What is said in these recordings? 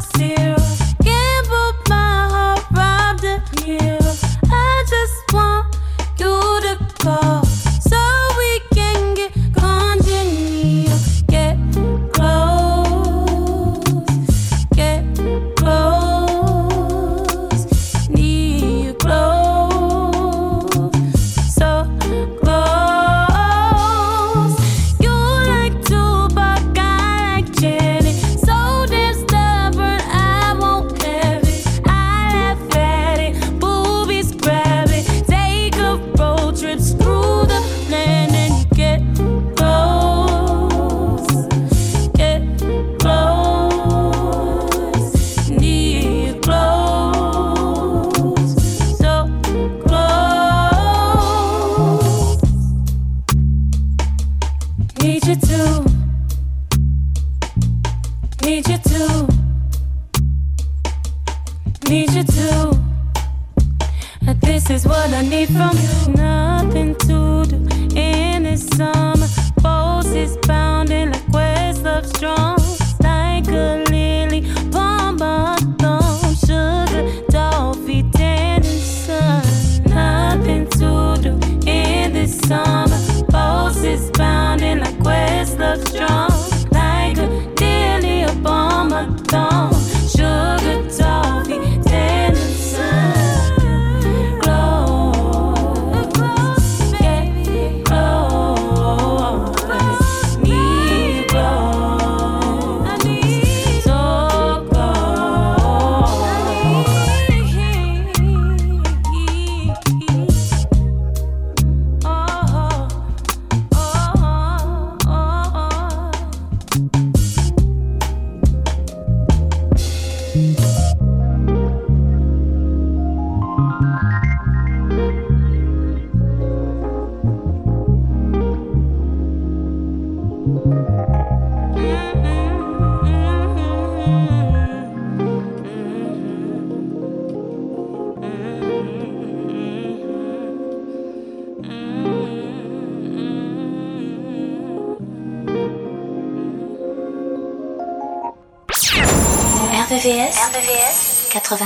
see.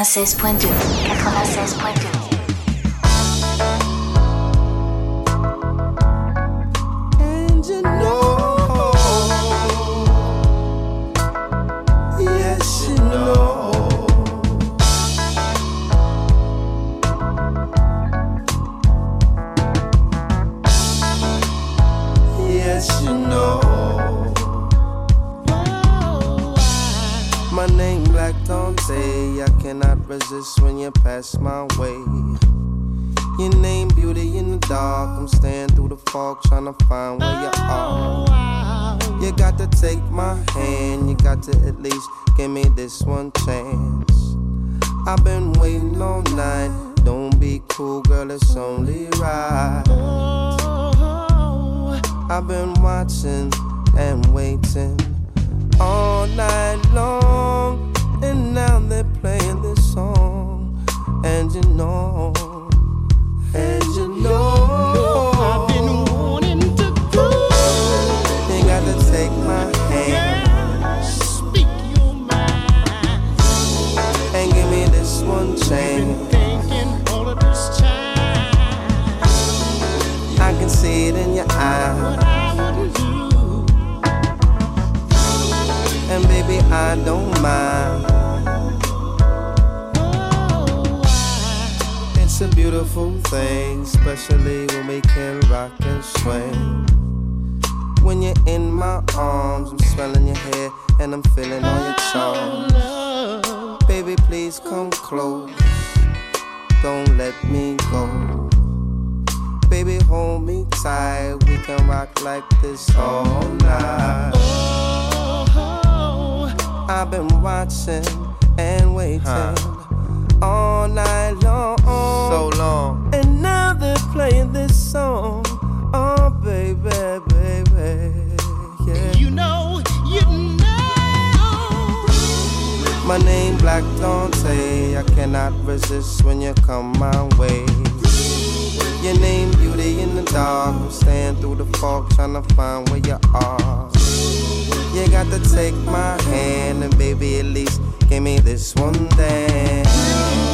96.2. take my hand, you got to at least give me this one chance. I've been waiting all night. Don't be cool, girl, it's only right. I've been watching and waiting all night long, and now they're playing this song, and you know. And I don't mind. It's a beautiful thing, especially when we can rock and swing. When you're in my arms, I'm smelling your hair and I'm feeling all your charms. Baby, please come close. Don't let me go. Baby, hold me tight. We can rock like this all night. I've been watching and waiting huh. all night long. So long. And now they're playing this song. Oh, baby, baby. Yeah. You know, you know. My name Black Dante. I cannot resist when you come my way. Your name Beauty in the dark. I'm staying through the fog trying to find where you are. You got to take my hand and baby at least give me this one thing.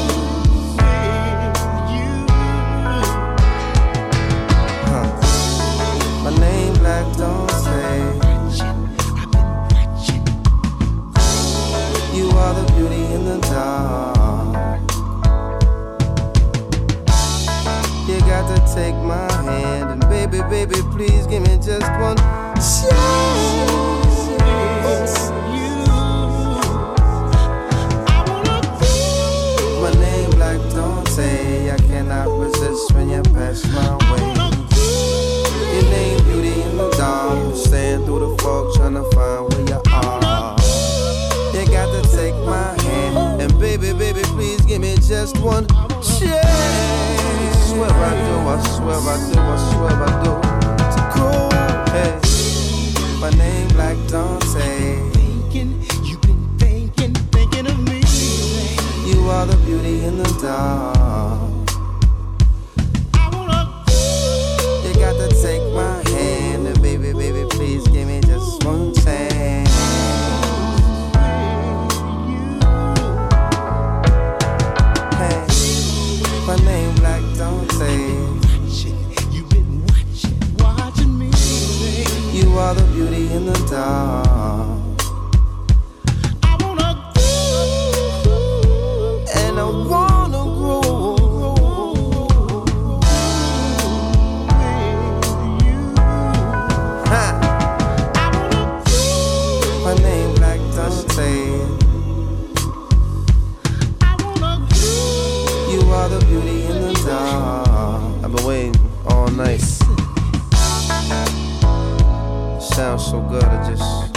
sounds so good, I just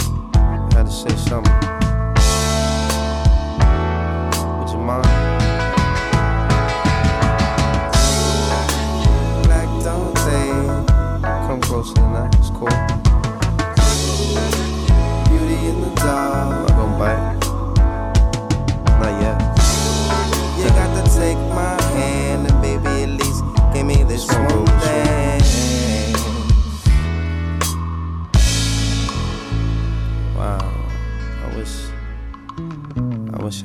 had to say something. Would you mind? Black don't they come closer than that? It's cool. Beauty in the dark. I'm gonna bite.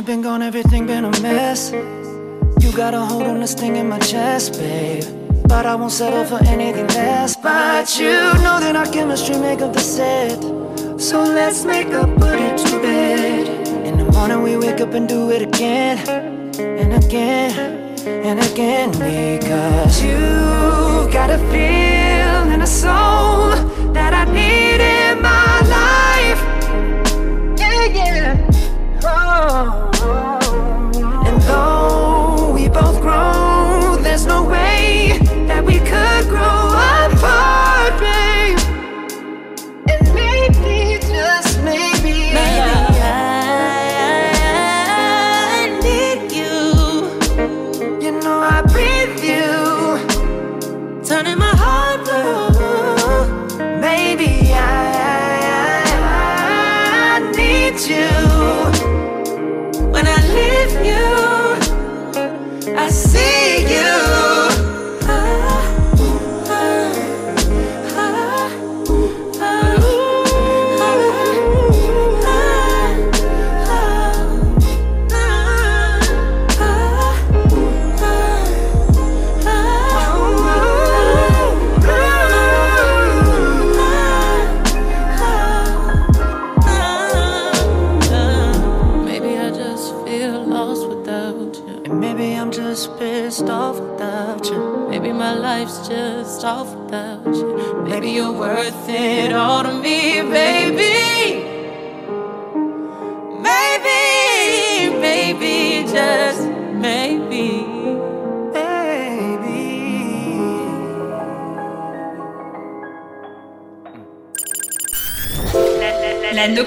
you've been gone, everything been a mess. You got a hold on this thing in my chest, babe. But I won't settle for anything less. But you know that our chemistry make up the set. So let's make up, put it to bed. In the morning we wake up and do it again, and again, and again. Because you got a feel and a soul that I need in my life. Yeah, yeah. Oh.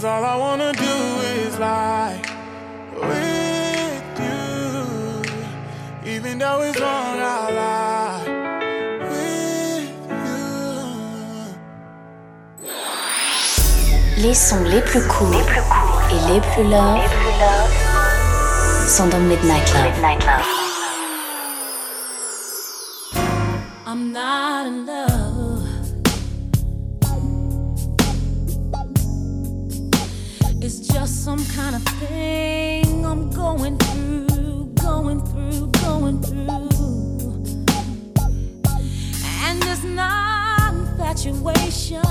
Cause all I wanna do is lie with you. Even though it's wrong, I lie with you. Les sons les plus courts les plus cool. et les plus love, sont dans Midnight Love. Midnight love. I'm not in love. some kind of thing I'm going through, going through, going through. And it's not infatuation,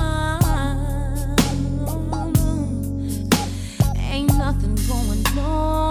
ain't nothing going on.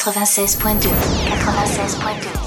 96.2. 96.2.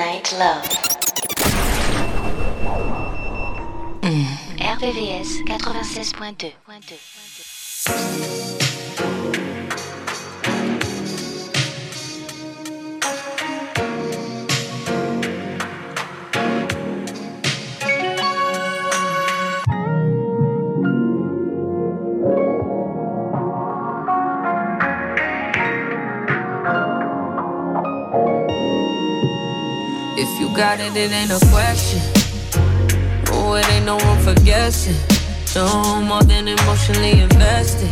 Midnight Love. RVVS 96.2. it, ain't a question. Oh, it ain't no room for guessing. No more than emotionally invested.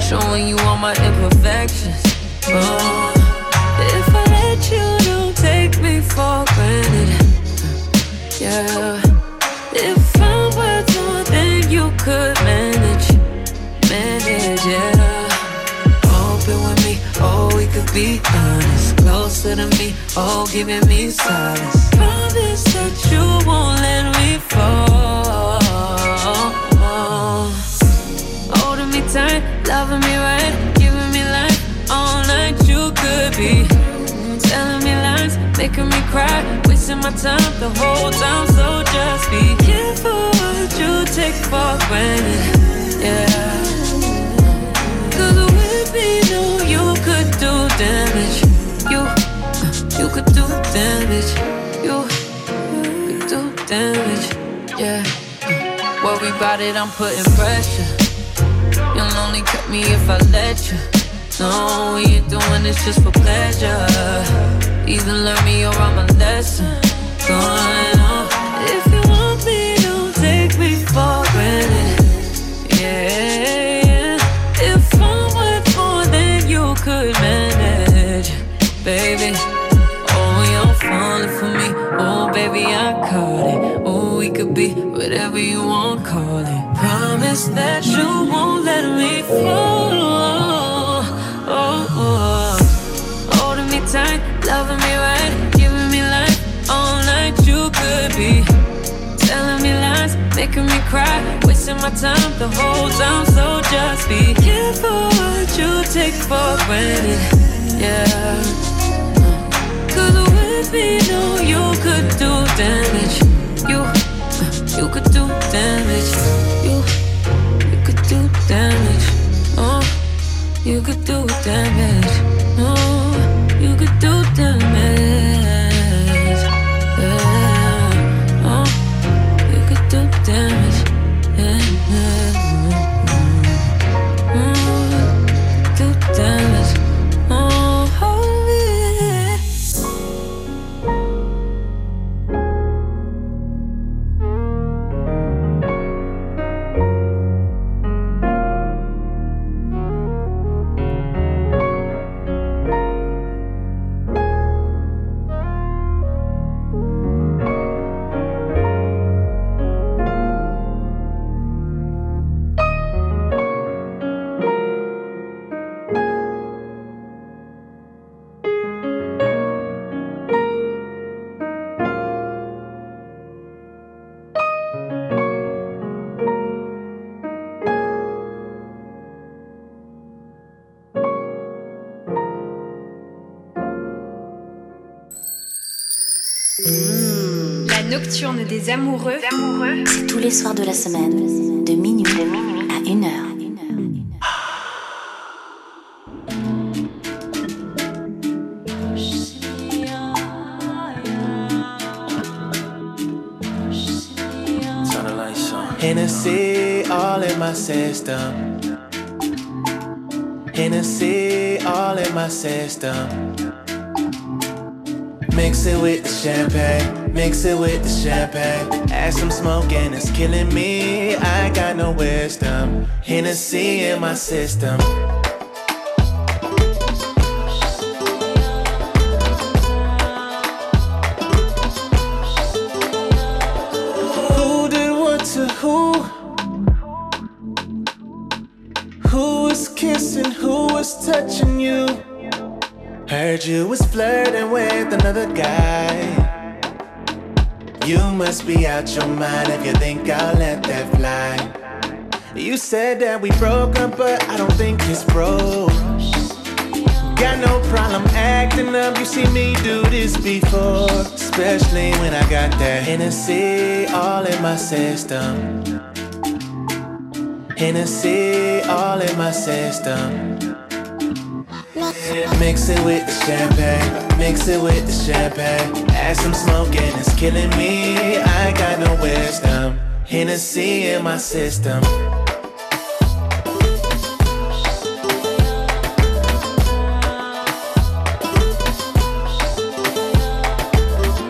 Showing you all my imperfections. Oh, if I let you, don't take me for granted. Yeah. If I'm worth more than you could manage, manage, yeah. Open with me, oh, we could be honest. Closer to me, oh, giving me solace. Promise that you won't let me fall. Holding me tight, loving me right, giving me life all night. You could be telling me lies, making me cry, wasting my time the whole time. So just be careful what you take for granted. Yeah. Cause with me, no, you could do damage. Could do damage. You could do damage. Yeah. Uh, worry about it, I'm putting pressure. You'll only cut me if I let you. No, we ain't doing this just for pleasure. Either learn me or I'm a lesson. Going on. If you want me, don't take me for granted. Yeah, if whatever you want, call it. Promise that you won't let me fall. Oh, oh. oh. Holding me tight, loving me right, giving me life all night. You could be telling me lies, making me cry, wasting my time the whole time. So just be careful what you take for granted. Yeah. Cause with me, no, you could do damage. Damage. You, you could do damage. Oh, you could do damage. Oh, you could do damage. Nocturne des amoureux. C'est tous les soirs de la semaine, de minuit, à 1 heure. Hennessy all in my system. Hennessy all in my system. Mix it with the champagne, mix it with the champagne. Add some smoke and it's killing me. I got no wisdom. Hennessy in my system. Out your mind if you think I'll let that fly. You said that we broke up, but I don't think it's broke. Got no problem acting up. You see me do this before, especially when I got that Hennessy all in my system. Hennessy all in my system. Mix it with the champagne, mix it with the champagne. Add some smoke and it's killing me. I got no wisdom. Hennessy in my system.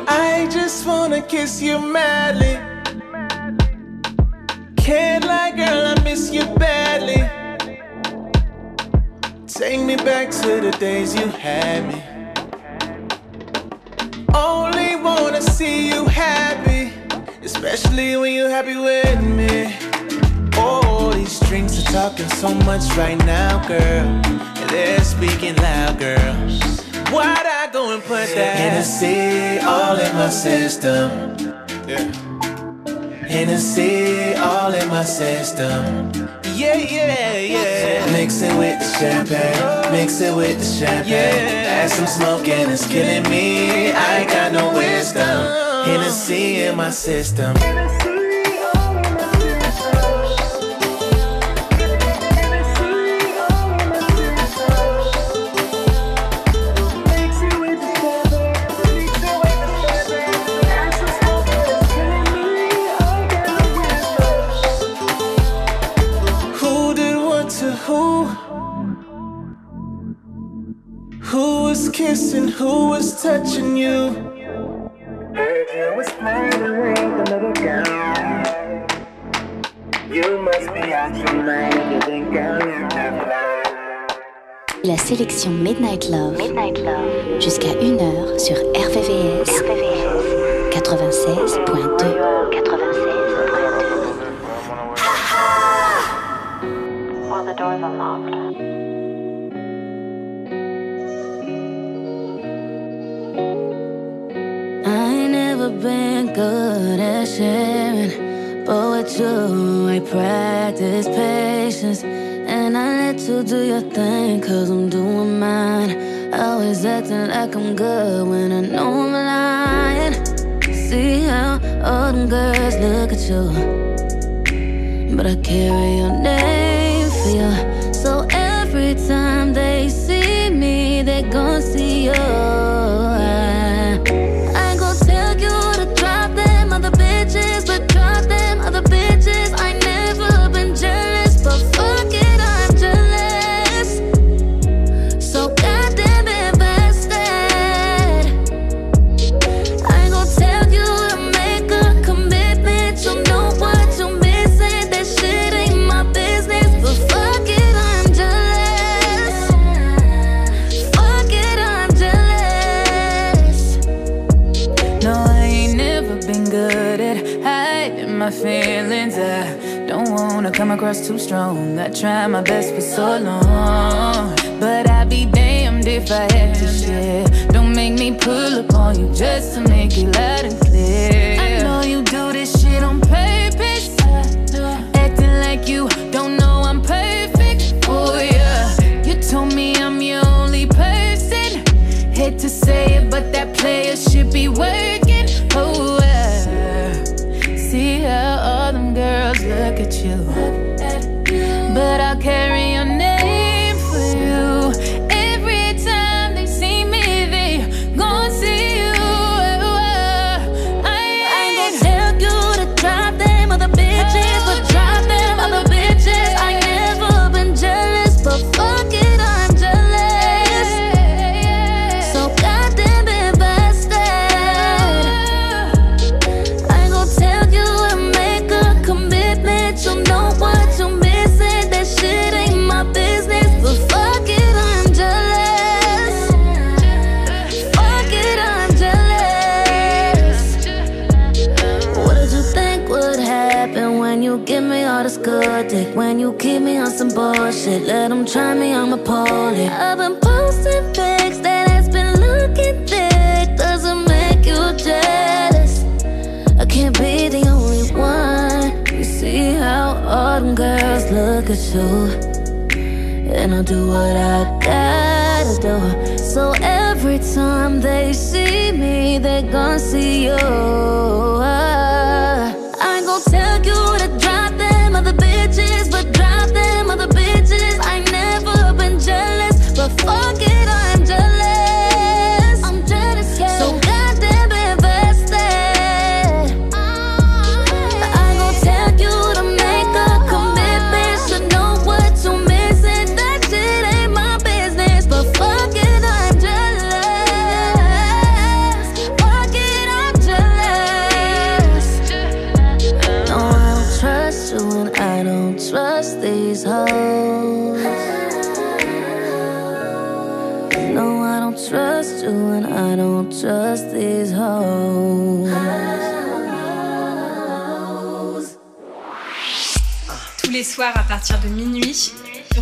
I just wanna kiss you madly. Take me back to the days you had me. Only wanna see you happy, especially when you're happy with me. Oh, these drinks are talking so much right now, girl. They're speaking loud, girl. Why'd I go and put that Hennessy all in my system? Yeah. Hennessy all in my system. Yeah, yeah, yeah. Mix it with the champagne, mix it with the champagne. Yeah. Add some smoke and it's killing me. I ain't got no wisdom. Hennessy in my system. Who was touching you? Heard you was playing another girl. You must be out your mind, you think I'm La sélection Midnight Love, jusqu'à 1h sur RVVS, 96.2. While the door's unlocked. I been good at sharing, but with you, I practice patience. And I let you do your thing, cause I'm doing mine. Always acting like I'm good when I know I'm lying. See how all them girls look at you, but I carry your name for you. So every time they see me, they gon' see you. Come across too strong. I tried my best for so long. But I'd be damned if I had to share. Don't make me pull up on you just to make it loud and clear.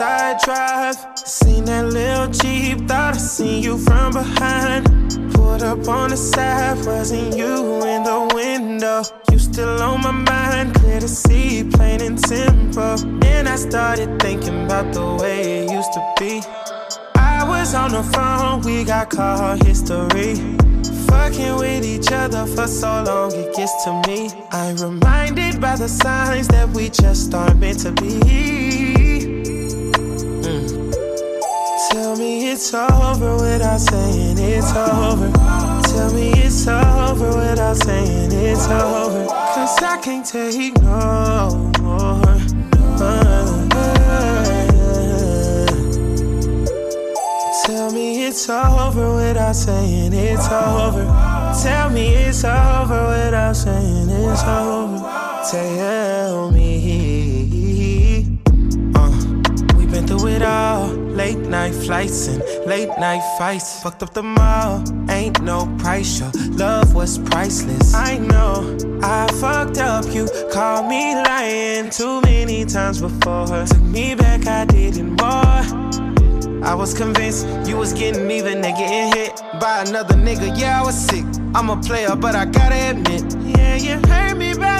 Northside Drive. Seen that little Jeep, thought I seen you from behind. Pulled up on the side, wasn't you in the window? You still on my mind, clear to see, plain and simple. Then I started thinking about the way it used to be. I was on the phone, we got call history. Fucking with each other for so long, it gets to me. I'm reminded by the signs that we just aren't meant to be. Me it's over without saying it's over. Tell me it's over without saying it's over. Cause I can't take no more. Tell me it's over without saying it's over. Tell me it's over without saying it's over. Tell me. Uh, we've been through it all. Late night flights and late night fights. Fucked up the mall. Ain't no price. Your love was priceless. I know I fucked up. You called me lying too many times before. Took me back, I didn't more. I was convinced you was getting even and getting hit by another nigga. Yeah, I was sick. I'm a player, but I gotta admit. Yeah, you hurt me, but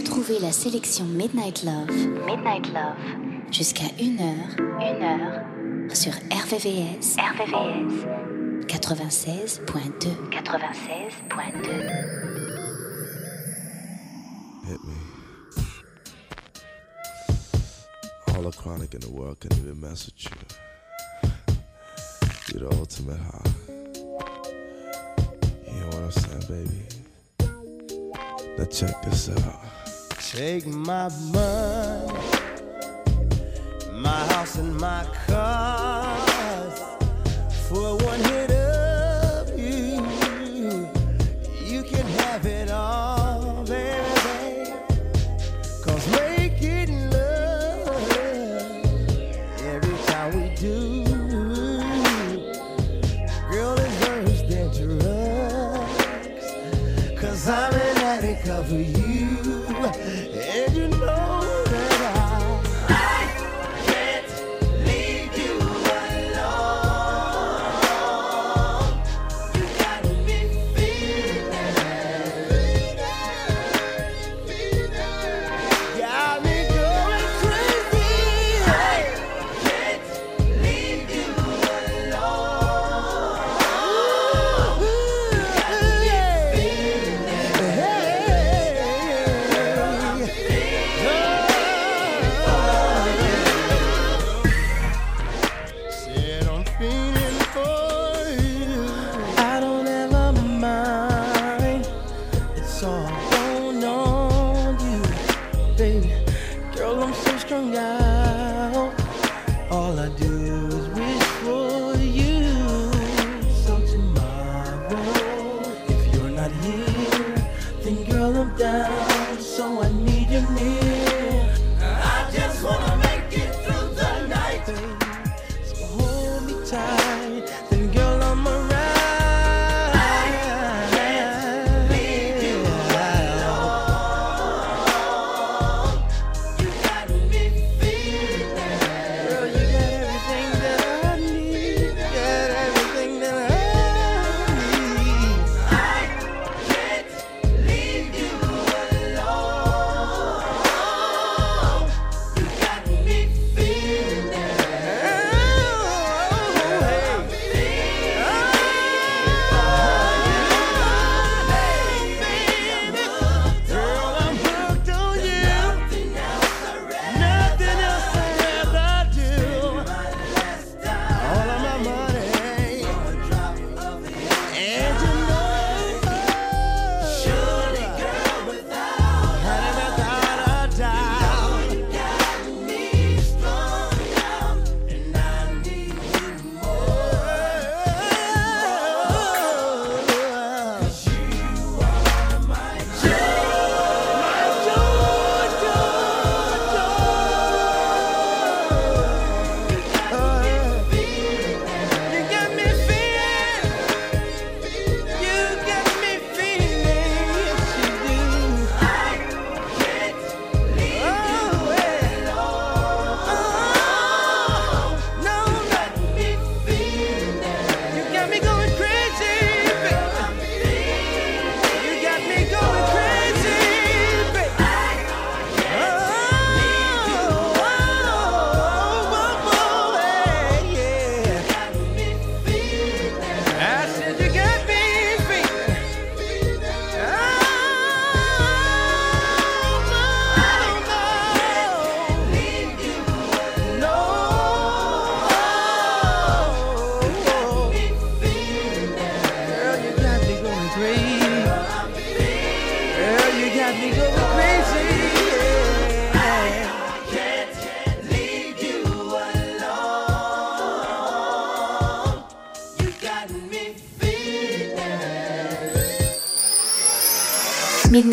Retrouvez la sélection Midnight Love. Midnight Love. Jusqu'à 1h. 1h. Sur RVVS. RVVS. 96.2. 96.2. Hit me. All the chronic in the world can even mess with you. You're the ultimate high. You know what I'm saying, baby? Now check this out. Take my money, my house and my cars for one hit of you. You can have it all, baby. Cause making love every time we do, girl, worse than drugs. Cause I'm an addict of you.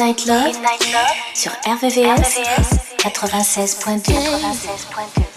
Night Love, sur RVVS, 96.2. 96.2.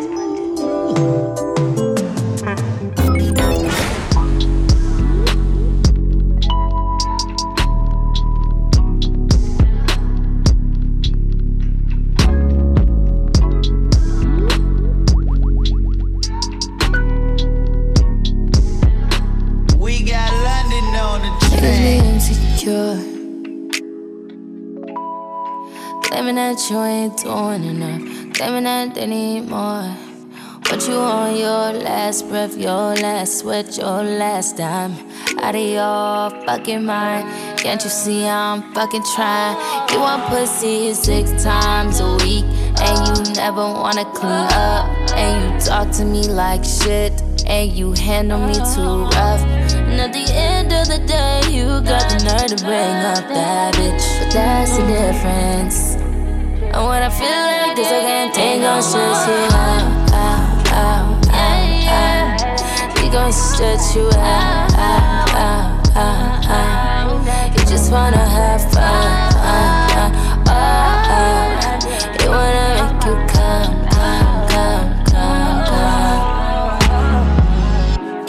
last dime. Out of your fucking mind. Can't you see I'm fucking trying? You want pussy six times a week, and you never wanna clean up. And you talk to me like shit, and you handle me too rough. And at the end of the day, you got the nerve to bring up that bitch. But that's the difference. And when I feel like this, I can't take out, out, out, out, out. We gon' stretch you out, out, out, out, out. You just wanna have fun, uh, uh. You wanna make you come, come, come, come, come.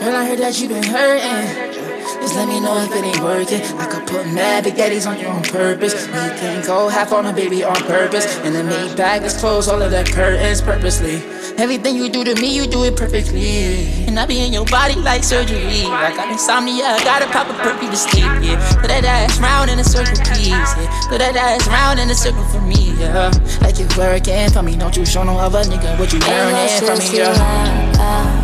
I heard that you been hurting. Just let me know if it ain't working. I could put mad big on you on purpose. We can't go half on a baby on purpose. And then make bag, let's close all of the curtains purposely. Everything you do to me, you do it perfectly. And I be in your body like surgery. I got insomnia, I gotta pop a perky to sleep. Yeah, put that ass round in a circle, please. Yeah, put that ass round in a circle for me. Yeah, like you working for me. Don't you show no other nigga what you learning from me. Yeah.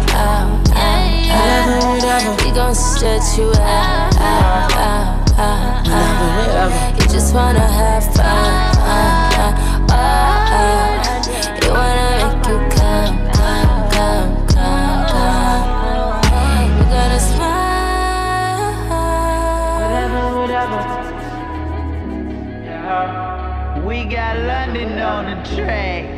We gon' stretch you out, out, out, out. You just wanna have fun. Uh, uh, uh, you wanna make you come, come, come, come, gotta smile. Whatever, whatever. Yeah. We got London on the track.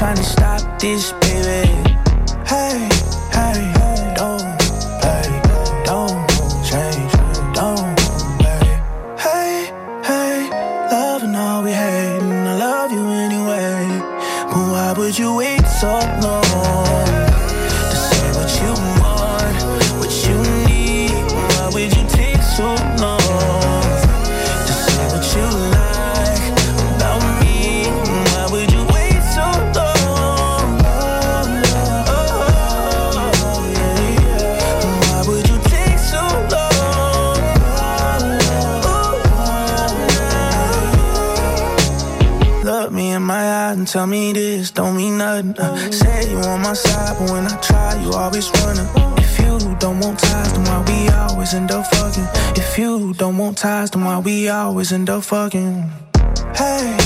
trying to stop this tell me this don't mean nothing. Uh, say you on my side, but when I try, you always running. If you don't want ties, then why we always end up fucking? If you don't want ties, then why we always end up fucking? Hey, hey.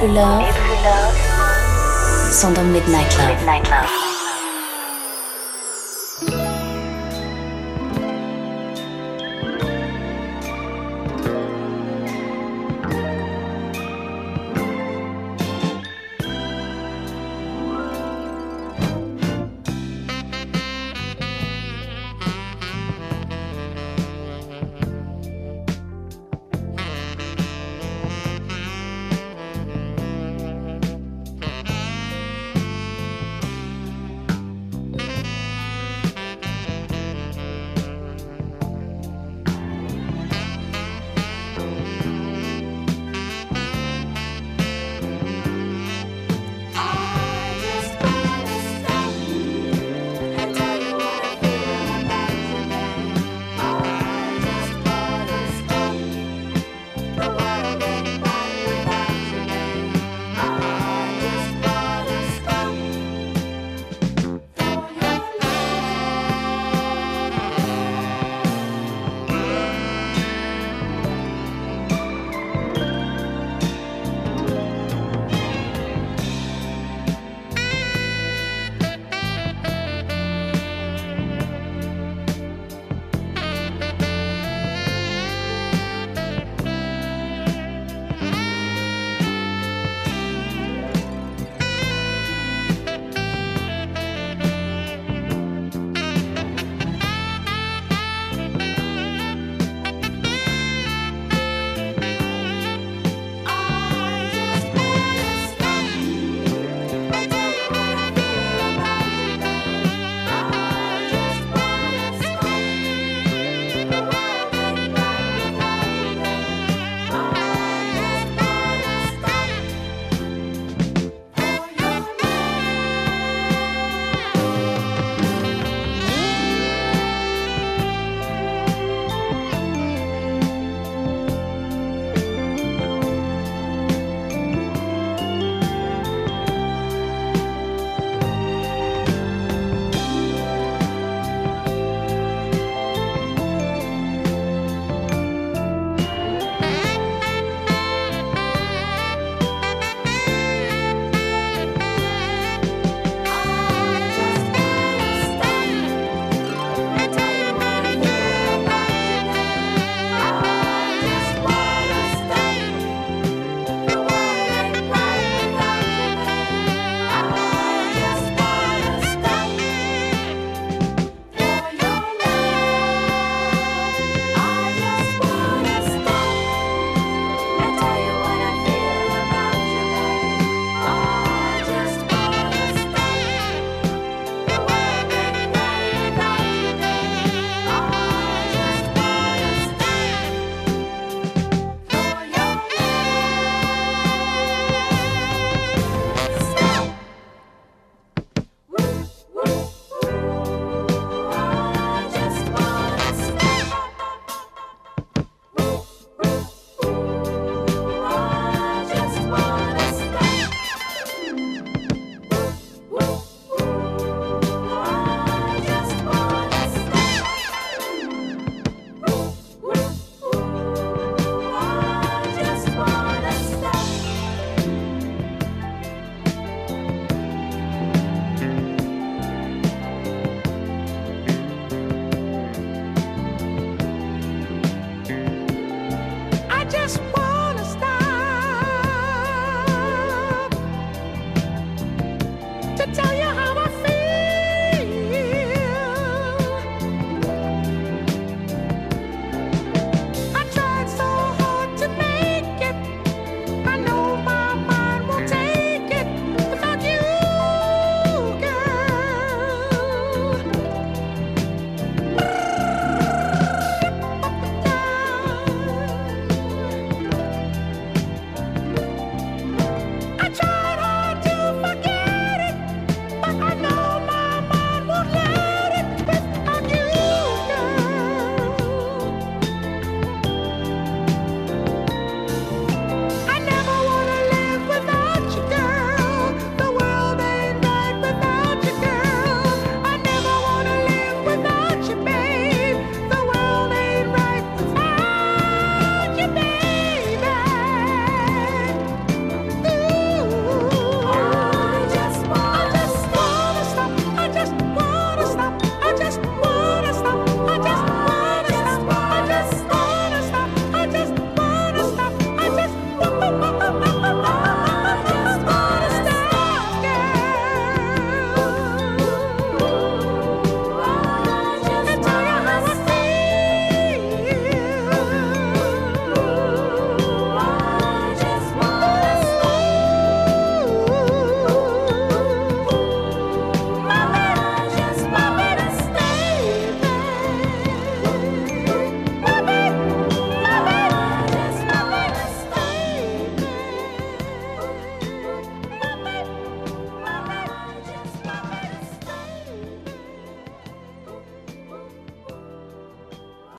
True Love, sondern mit Midnight Love.